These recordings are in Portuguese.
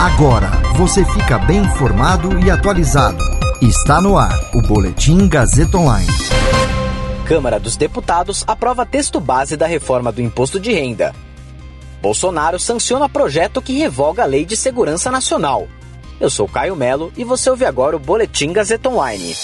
Agora você fica bem informado e atualizado. Está no ar o Boletim Gazeta Online. Câmara dos Deputados aprova texto base da reforma do imposto de renda. Bolsonaro sanciona projeto que revoga a Lei de Segurança Nacional. Eu sou Caio Melo e você ouve agora o Boletim Gazeta Online.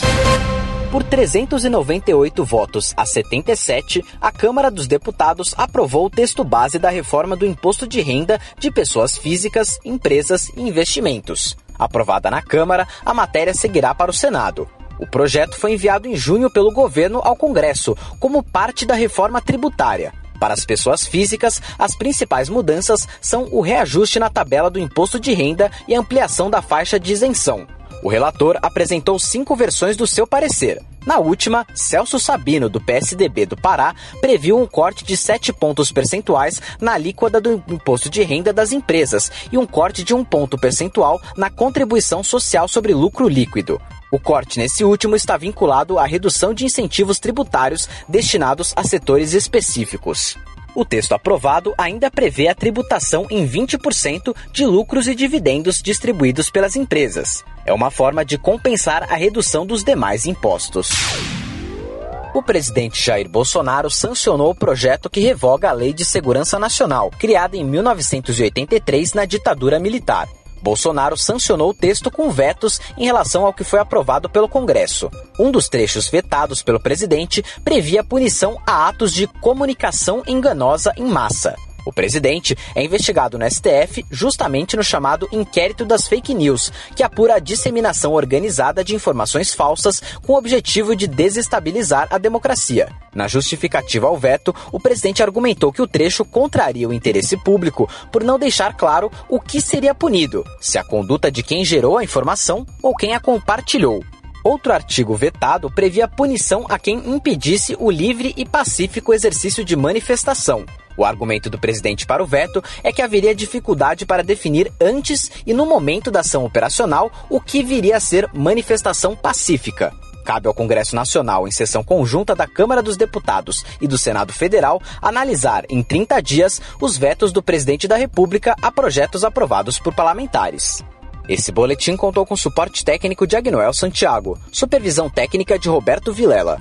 Por 398 votos a 77, a Câmara dos Deputados aprovou o texto base da reforma do imposto de renda de pessoas físicas, empresas e investimentos. Aprovada na Câmara, a matéria seguirá para o Senado. O projeto foi enviado em junho pelo governo ao Congresso como parte da reforma tributária. Para as pessoas físicas, as principais mudanças são o reajuste na tabela do imposto de renda e ampliação da faixa de isenção. O relator apresentou cinco versões do seu parecer. Na última, Celso Sabino, do PSDB do Pará, previu um corte de 7 pontos percentuais na alíquota do imposto de renda das empresas e um corte de um ponto percentual na contribuição social sobre lucro líquido. O corte nesse último está vinculado à redução de incentivos tributários destinados a setores específicos. O texto aprovado ainda prevê a tributação em 20% de lucros e dividendos distribuídos pelas empresas. É uma forma de compensar a redução dos demais impostos. O presidente Jair Bolsonaro sancionou o projeto que revoga a Lei de Segurança Nacional, criada em 1983 na ditadura militar. Bolsonaro sancionou o texto com vetos em relação ao que foi aprovado pelo Congresso. Um dos trechos vetados pelo presidente previa punição a atos de comunicação enganosa em massa. O presidente é investigado no STF justamente no chamado inquérito das fake news, que apura a disseminação organizada de informações falsas com o objetivo de desestabilizar a democracia. Na justificativa ao veto, o presidente argumentou que o trecho contraria o interesse público por não deixar claro o que seria punido, se a conduta de quem gerou a informação ou quem a compartilhou. Outro artigo vetado previa punição a quem impedisse o livre e pacífico exercício de manifestação. O argumento do presidente para o veto é que haveria dificuldade para definir antes e no momento da ação operacional o que viria a ser manifestação pacífica. Cabe ao Congresso Nacional, em sessão conjunta da Câmara dos Deputados e do Senado Federal, analisar em 30 dias os vetos do presidente da República a projetos aprovados por parlamentares. Esse boletim contou com suporte técnico de Agnoel Santiago, supervisão técnica de Roberto Vilela.